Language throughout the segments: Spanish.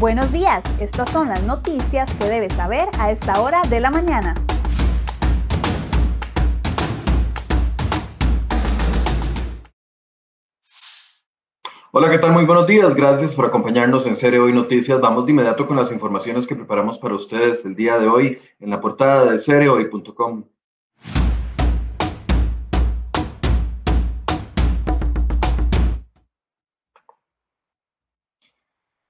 Buenos días, estas son las noticias que debes saber a esta hora de la mañana. Hola, ¿qué tal? Muy buenos días. Gracias por acompañarnos en Serie Hoy Noticias. Vamos de inmediato con las informaciones que preparamos para ustedes el día de hoy en la portada de seriehoy.com.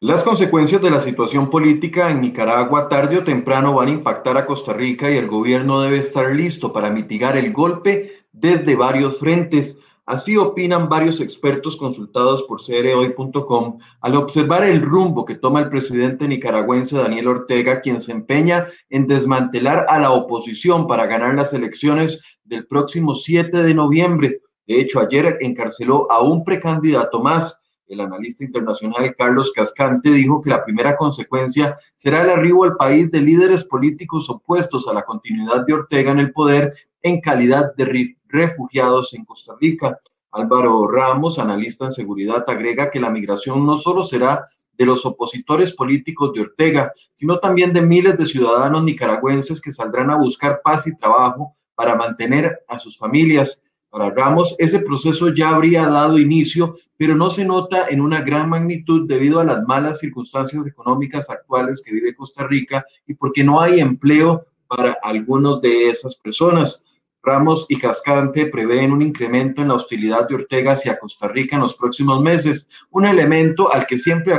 Las consecuencias de la situación política en Nicaragua tarde o temprano van a impactar a Costa Rica y el gobierno debe estar listo para mitigar el golpe desde varios frentes. Así opinan varios expertos consultados por CREhoy.com al observar el rumbo que toma el presidente nicaragüense Daniel Ortega, quien se empeña en desmantelar a la oposición para ganar las elecciones del próximo 7 de noviembre. De hecho, ayer encarceló a un precandidato más. El analista internacional Carlos Cascante dijo que la primera consecuencia será el arribo al país de líderes políticos opuestos a la continuidad de Ortega en el poder en calidad de refugiados en Costa Rica. Álvaro Ramos, analista en seguridad, agrega que la migración no solo será de los opositores políticos de Ortega, sino también de miles de ciudadanos nicaragüenses que saldrán a buscar paz y trabajo para mantener a sus familias. Para Ramos, ese proceso ya habría dado inicio, pero no se nota en una gran magnitud debido a las malas circunstancias económicas actuales que vive Costa Rica y porque no hay empleo para algunos de esas personas. Ramos y Cascante prevén un incremento en la hostilidad de Ortega hacia Costa Rica en los próximos meses, un elemento al que siempre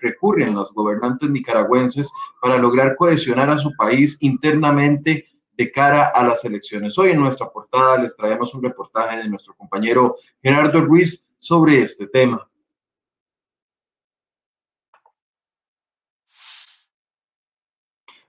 recurren los gobernantes nicaragüenses para lograr cohesionar a su país internamente de cara a las elecciones. Hoy en nuestra portada les traemos un reportaje de nuestro compañero Gerardo Ruiz sobre este tema.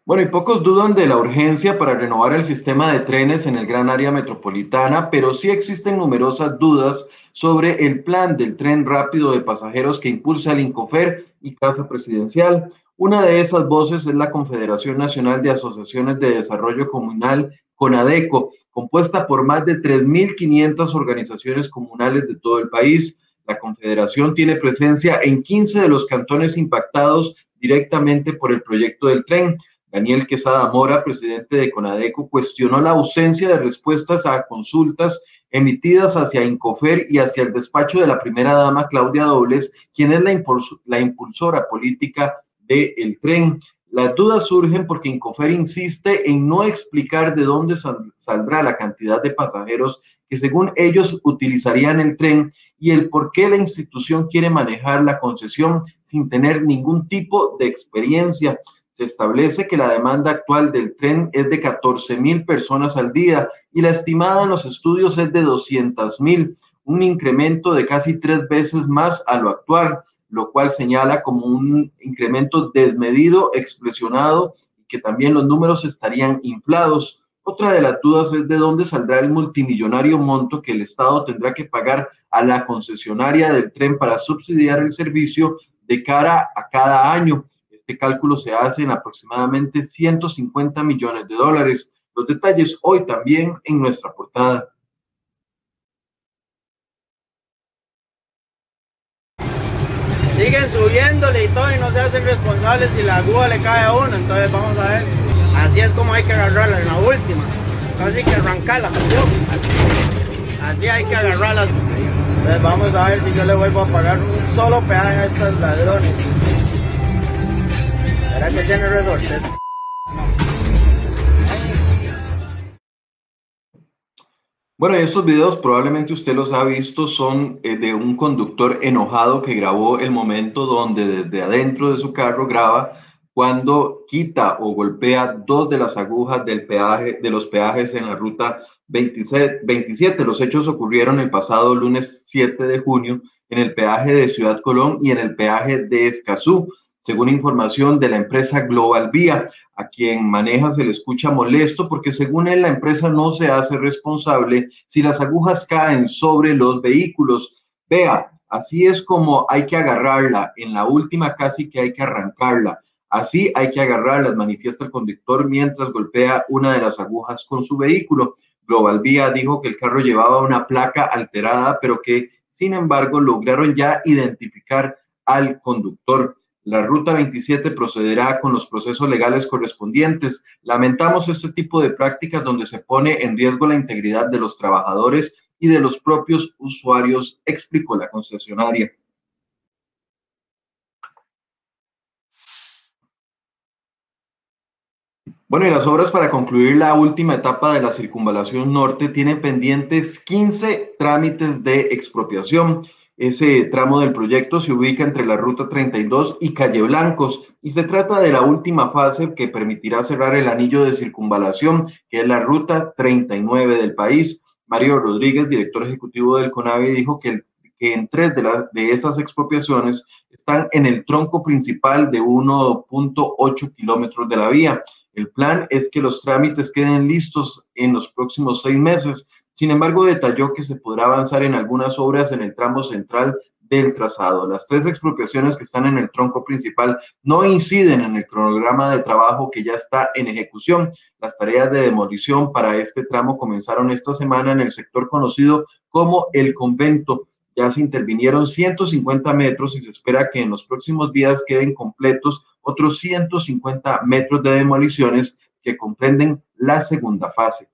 Bueno, y pocos dudan de la urgencia para renovar el sistema de trenes en el gran área metropolitana, pero sí existen numerosas dudas sobre el plan del tren rápido de pasajeros que impulsa el Incofer y Casa Presidencial. Una de esas voces es la Confederación Nacional de Asociaciones de Desarrollo Comunal, CONADECO, compuesta por más de 3.500 organizaciones comunales de todo el país. La Confederación tiene presencia en 15 de los cantones impactados directamente por el proyecto del tren. Daniel Quesada Mora, presidente de Conadeco, cuestionó la ausencia de respuestas a consultas emitidas hacia Incofer y hacia el despacho de la primera dama Claudia Dobles, quien es la, impulsora política del tren. Las dudas surgen porque Incofer insiste en no explicar de dónde saldrá la cantidad de pasajeros que según ellos utilizarían el tren y el por qué la institución quiere manejar la concesión sin tener ningún tipo de experiencia se establece que la demanda actual del tren es de 14 mil personas al día y la estimada en los estudios es de 200 mil, un incremento de casi tres veces más a lo actual, lo cual señala como un incremento desmedido, expresionado y que también los números estarían inflados. Otra de las dudas es de dónde saldrá el multimillonario monto que el Estado tendrá que pagar a la concesionaria del tren para subsidiar el servicio de cara a cada año. Este cálculo se hace en aproximadamente 150 millones de dólares. Los detalles hoy también en nuestra portada. Siguen subiéndole y todo y no se hacen responsables si la aguja le cae a uno. Entonces vamos a ver. Así es como hay que agarrarla en la última. Casi que arrancarla. Así, así hay que agarrarlas. Entonces vamos a ver si yo le vuelvo a pagar un solo peaje a estos ladrones que tiene resortes? Bueno, estos videos probablemente usted los ha visto, son eh, de un conductor enojado que grabó el momento donde desde adentro de su carro graba cuando quita o golpea dos de las agujas del peaje, de los peajes en la ruta 27, 27. Los hechos ocurrieron el pasado lunes 7 de junio en el peaje de Ciudad Colón y en el peaje de Escazú según información de la empresa Global Vía, a quien maneja se le escucha molesto porque según él la empresa no se hace responsable si las agujas caen sobre los vehículos. Vea, así es como hay que agarrarla, en la última casi que hay que arrancarla. Así hay que agarrarla, manifiesta el conductor mientras golpea una de las agujas con su vehículo. Global Vía dijo que el carro llevaba una placa alterada, pero que sin embargo lograron ya identificar al conductor. La Ruta 27 procederá con los procesos legales correspondientes. Lamentamos este tipo de prácticas donde se pone en riesgo la integridad de los trabajadores y de los propios usuarios, explicó la concesionaria. Bueno, y las obras para concluir la última etapa de la circunvalación norte tienen pendientes 15 trámites de expropiación. Ese tramo del proyecto se ubica entre la Ruta 32 y Calle Blancos y se trata de la última fase que permitirá cerrar el anillo de circunvalación, que es la Ruta 39 del país. Mario Rodríguez, director ejecutivo del CONAVI, dijo que, en tres de, esas expropiaciones están en el tronco principal de 1.8 kilómetros de la vía el plan es que los trámites queden listos en los próximos seis meses. Sin embargo, detalló que se podrá avanzar en algunas obras en el tramo central del trazado. Las tres expropiaciones que están en el tronco principal no inciden en el cronograma de trabajo que ya está en ejecución. Las tareas de demolición para este tramo comenzaron esta semana en el sector conocido como el convento ya se intervinieron 150 metros y se espera que en los próximos días queden completos otros 150 metros de demoliciones que comprenden la segunda fase.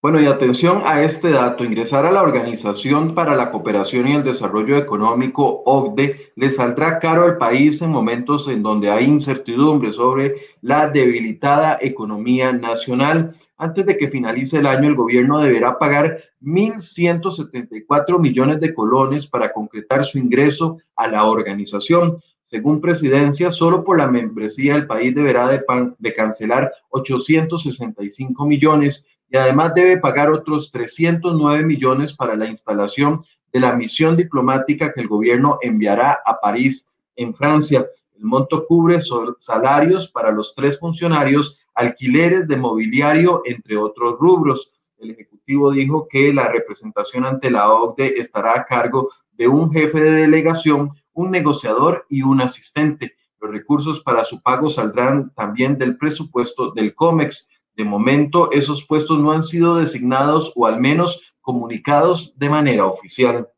Bueno, y atención a este dato, ingresar a la Organización para la Cooperación y el Desarrollo Económico, OCDE, le saldrá caro al país en momentos en donde hay incertidumbre sobre la debilitada economía nacional. Antes de que finalice el año, el gobierno deberá pagar 1.174 millones de colones para concretar su ingreso a la organización. Según presidencia, solo por la membresía el país deberá de, de cancelar 865 millones y además debe pagar otros 309 millones para la instalación de la misión diplomática que el gobierno enviará a París, en Francia. El monto cubre salarios para los tres funcionarios, alquileres de mobiliario, entre otros rubros. El Ejecutivo dijo que la representación ante la OCDE estará a cargo de un jefe de delegación, un negociador y un asistente. Los recursos para su pago saldrán también del presupuesto del COMEX. De momento, esos puestos no han sido designados o al menos comunicados de manera oficial.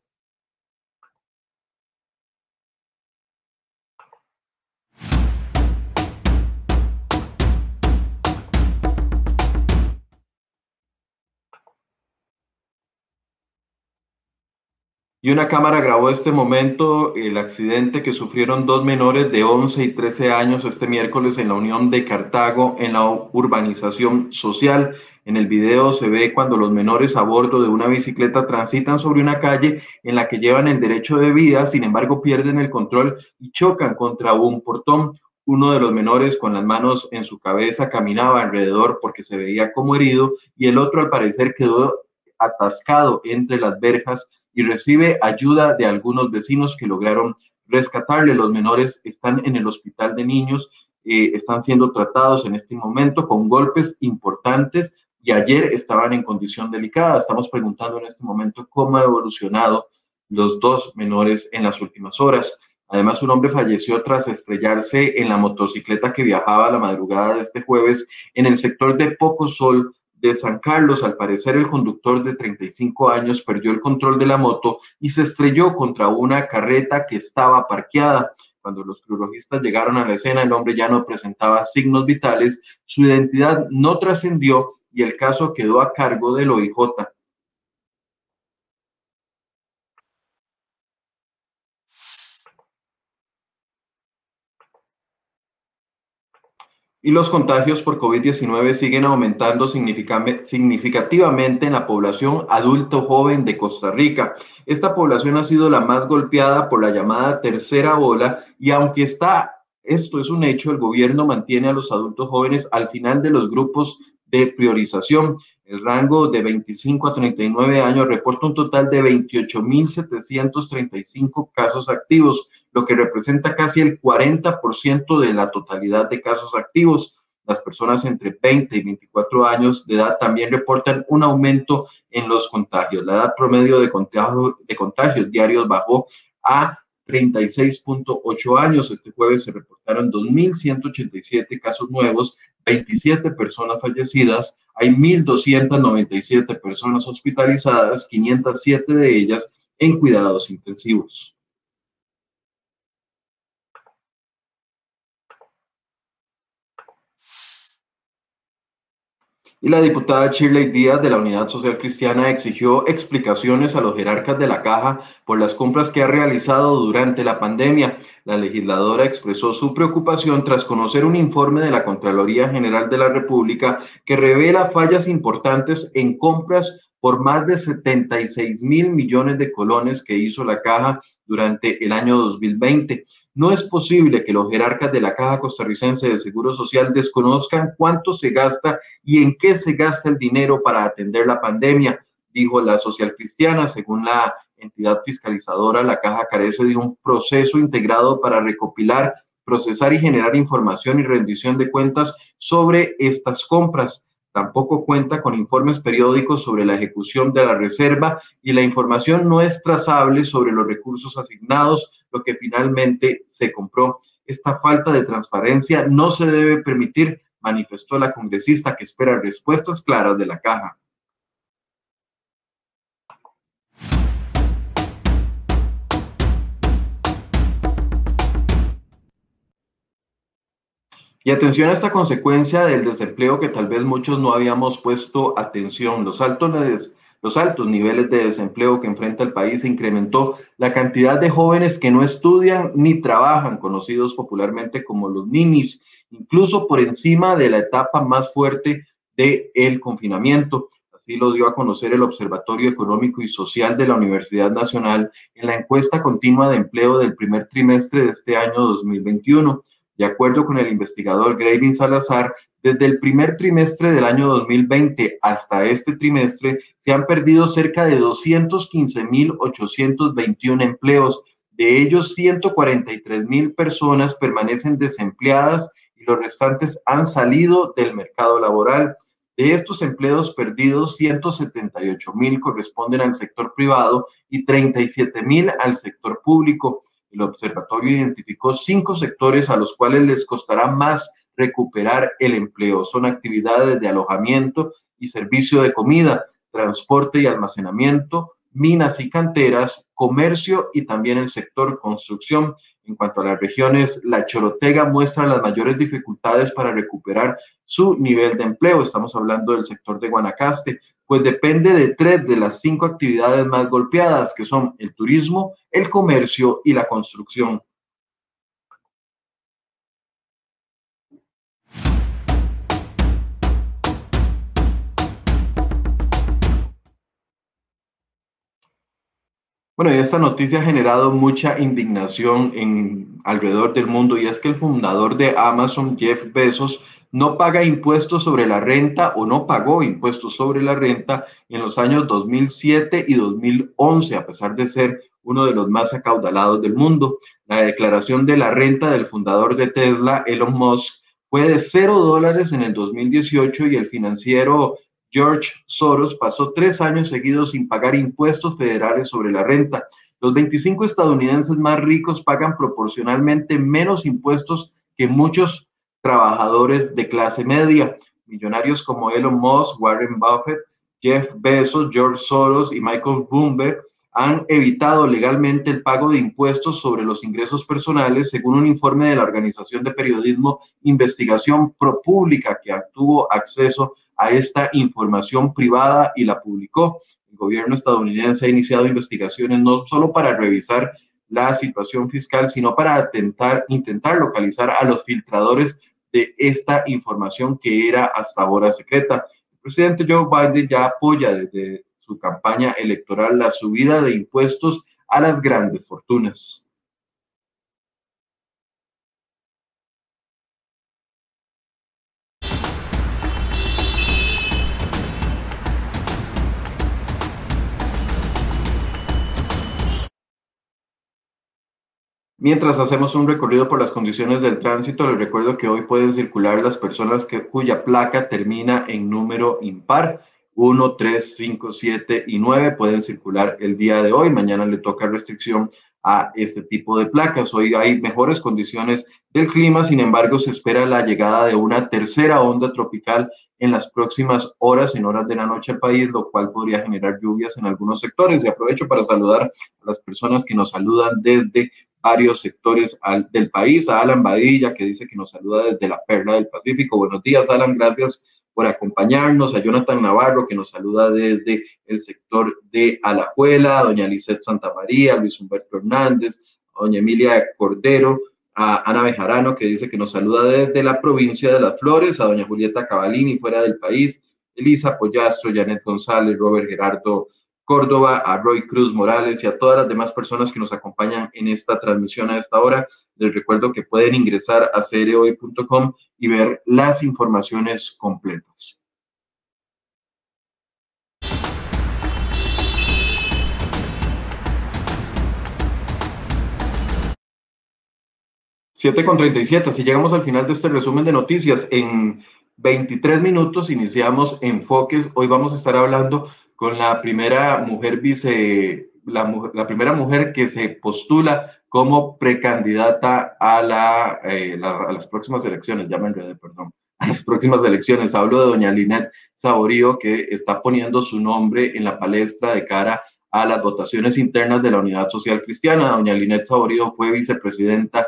Y una cámara grabó este momento, el accidente que sufrieron dos menores de 11 y 13 años este miércoles en la Unión de Cartago, en la urbanización social. En el video se ve cuando los menores a bordo de una bicicleta transitan sobre una calle en la que llevan el derecho de vida, sin embargo pierden el control y chocan contra un portón. Uno de los menores con las manos en su cabeza caminaba alrededor porque se veía como herido y el otro al parecer quedó atascado entre las verjas y recibe ayuda de algunos vecinos que lograron rescatarle. Los menores están en el hospital de niños, eh, están siendo tratados en este momento con golpes importantes y ayer estaban en condición delicada. Estamos preguntando en este momento cómo ha evolucionado los dos menores en las últimas horas. Además, un hombre falleció tras estrellarse en la motocicleta que viajaba la madrugada de este jueves en el sector de Poco Sol de San Carlos, al parecer el conductor de 35 años perdió el control de la moto y se estrelló contra una carreta que estaba parqueada. Cuando los crurologistas llegaron a la escena, el hombre ya no presentaba signos vitales, su identidad no trascendió y el caso quedó a cargo del OIJ. Y los contagios por COVID-19 siguen aumentando significativamente en la población adulto joven de Costa Rica. Esta población ha sido la más golpeada por la llamada tercera ola y aunque está, esto es un hecho, el gobierno mantiene a los adultos jóvenes al final de los grupos de priorización. El rango de 25 a 39 años reporta un total de 28.735 casos activos, lo que representa casi el 40% de la totalidad de casos activos. Las personas entre 20 y 24 años de edad también reportan un aumento en los contagios. La edad promedio de, contagio, de contagios diarios bajó a 36.8 años. Este jueves se reportaron 2.187 casos nuevos, 27 personas fallecidas, hay 1.297 personas hospitalizadas, 507 de ellas en cuidados intensivos. Y la diputada Shirley Díaz de la Unidad Social Cristiana exigió explicaciones a los jerarcas de la caja por las compras que ha realizado durante la pandemia. La legisladora expresó su preocupación tras conocer un informe de la Contraloría General de la República que revela fallas importantes en compras por más de 76 mil millones de colones que hizo la caja durante el año 2020. No es posible que los jerarcas de la Caja Costarricense de Seguro Social desconozcan cuánto se gasta y en qué se gasta el dinero para atender la pandemia, dijo la social cristiana. Según la entidad fiscalizadora, la Caja carece de un proceso integrado para recopilar, procesar y generar información y rendición de cuentas sobre estas compras. Tampoco cuenta con informes periódicos sobre la ejecución de la reserva y la información no es trazable sobre los recursos asignados, lo que finalmente se compró. Esta falta de transparencia no se debe permitir, manifestó la congresista que espera respuestas claras de la caja. Y atención a esta consecuencia del desempleo que tal vez muchos no habíamos puesto atención. Los altos, los altos niveles de desempleo que enfrenta el país incrementó la cantidad de jóvenes que no estudian ni trabajan, conocidos popularmente como los ninis, incluso por encima de la etapa más fuerte del el confinamiento. Así lo dio a conocer el Observatorio Económico y Social de la Universidad Nacional en la encuesta continua de empleo del primer trimestre de este año 2021. De acuerdo con el investigador Gravin Salazar, desde el primer trimestre del año 2020 hasta este trimestre se han perdido cerca de 215.821 empleos. De ellos, 143.000 personas permanecen desempleadas y los restantes han salido del mercado laboral. De estos empleos perdidos, 178.000 corresponden al sector privado y 37.000 al sector público. El observatorio identificó cinco sectores a los cuales les costará más recuperar el empleo. Son actividades de alojamiento y servicio de comida, transporte y almacenamiento, minas y canteras, comercio y también el sector construcción. En cuanto a las regiones, la Chorotega muestra las mayores dificultades para recuperar su nivel de empleo. Estamos hablando del sector de Guanacaste, pues depende de tres de las cinco actividades más golpeadas, que son el turismo, el comercio y la construcción. Bueno, esta noticia ha generado mucha indignación en alrededor del mundo y es que el fundador de Amazon, Jeff Bezos, no paga impuestos sobre la renta o no pagó impuestos sobre la renta en los años 2007 y 2011, a pesar de ser uno de los más acaudalados del mundo. La declaración de la renta del fundador de Tesla, Elon Musk, fue de cero dólares en el 2018 y el financiero George Soros pasó tres años seguidos sin pagar impuestos federales sobre la renta. Los 25 estadounidenses más ricos pagan proporcionalmente menos impuestos que muchos trabajadores de clase media. Millonarios como Elon Musk, Warren Buffett, Jeff Bezos, George Soros y Michael Bloomberg han evitado legalmente el pago de impuestos sobre los ingresos personales, según un informe de la Organización de Periodismo Investigación ProPública, que tuvo acceso a esta información privada y la publicó. El gobierno estadounidense ha iniciado investigaciones no solo para revisar la situación fiscal, sino para intentar, localizar a los filtradores de esta información que era hasta ahora secreta. El presidente Joe Biden ya apoya desde su campaña electoral la subida de impuestos a las grandes fortunas. Mientras hacemos un recorrido por las condiciones del tránsito, les recuerdo que hoy pueden circular las personas cuya placa termina en número impar. 1, 3, 5, 7 y 9 pueden circular el día de hoy. Mañana le toca restricción a este tipo de placas. Hoy hay mejores condiciones del clima, sin embargo, se espera la llegada de una tercera onda tropical en las próximas horas, en horas de la noche al país, lo cual podría generar lluvias en algunos sectores. Y aprovecho para saludar a las personas que nos saludan desde varios sectores del país, a Alan Badilla, que dice que nos saluda desde la Perla del Pacífico. Buenos días, Alan, gracias por acompañarnos, a Jonathan Navarro, que nos saluda desde el sector de Alajuela, a doña Lisette Santamaría, a Luis Humberto Hernández, a doña Emilia Cordero, a Ana Bejarano, que dice que nos saluda desde la provincia de Las Flores, a doña Julieta Cavalini, fuera del país, Elisa Pollastro, Janet González, Robert Gerardo Córdoba, a Roy Cruz Morales y a todas las demás personas que nos acompañan en esta transmisión a esta hora. Les recuerdo que pueden ingresar a cereoy.com y ver las informaciones completas. Siete con 37, así llegamos al final de este resumen de noticias. En 23 minutos iniciamos Enfoques. Hoy vamos a estar hablando con la primera mujer vice, la, la primera mujer que se postula como precandidata a, la, eh, a las próximas elecciones, ya me perdón, a las próximas elecciones. Hablo de doña Linet Saborío, que está poniendo su nombre en la palestra de cara a las votaciones internas de la Unidad Social Cristiana. Doña Linet Saborío fue vicepresidenta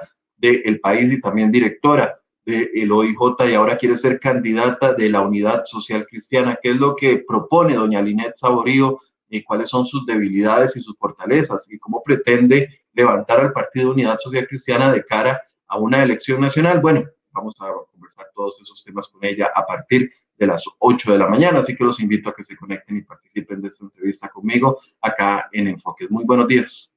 del país y también directora del OIJ y ahora quiere ser candidata de la Unidad Social Cristiana. ¿Qué es lo que propone doña Linet Saborío y cuáles son sus debilidades y sus fortalezas y cómo pretende levantar al Partido Unidad Social Cristiana de cara a una elección nacional? Bueno, vamos a conversar todos esos temas con ella a partir de las 8 de la mañana, así que los invito a que se conecten y participen de esta entrevista conmigo acá en Enfoques. Muy buenos días.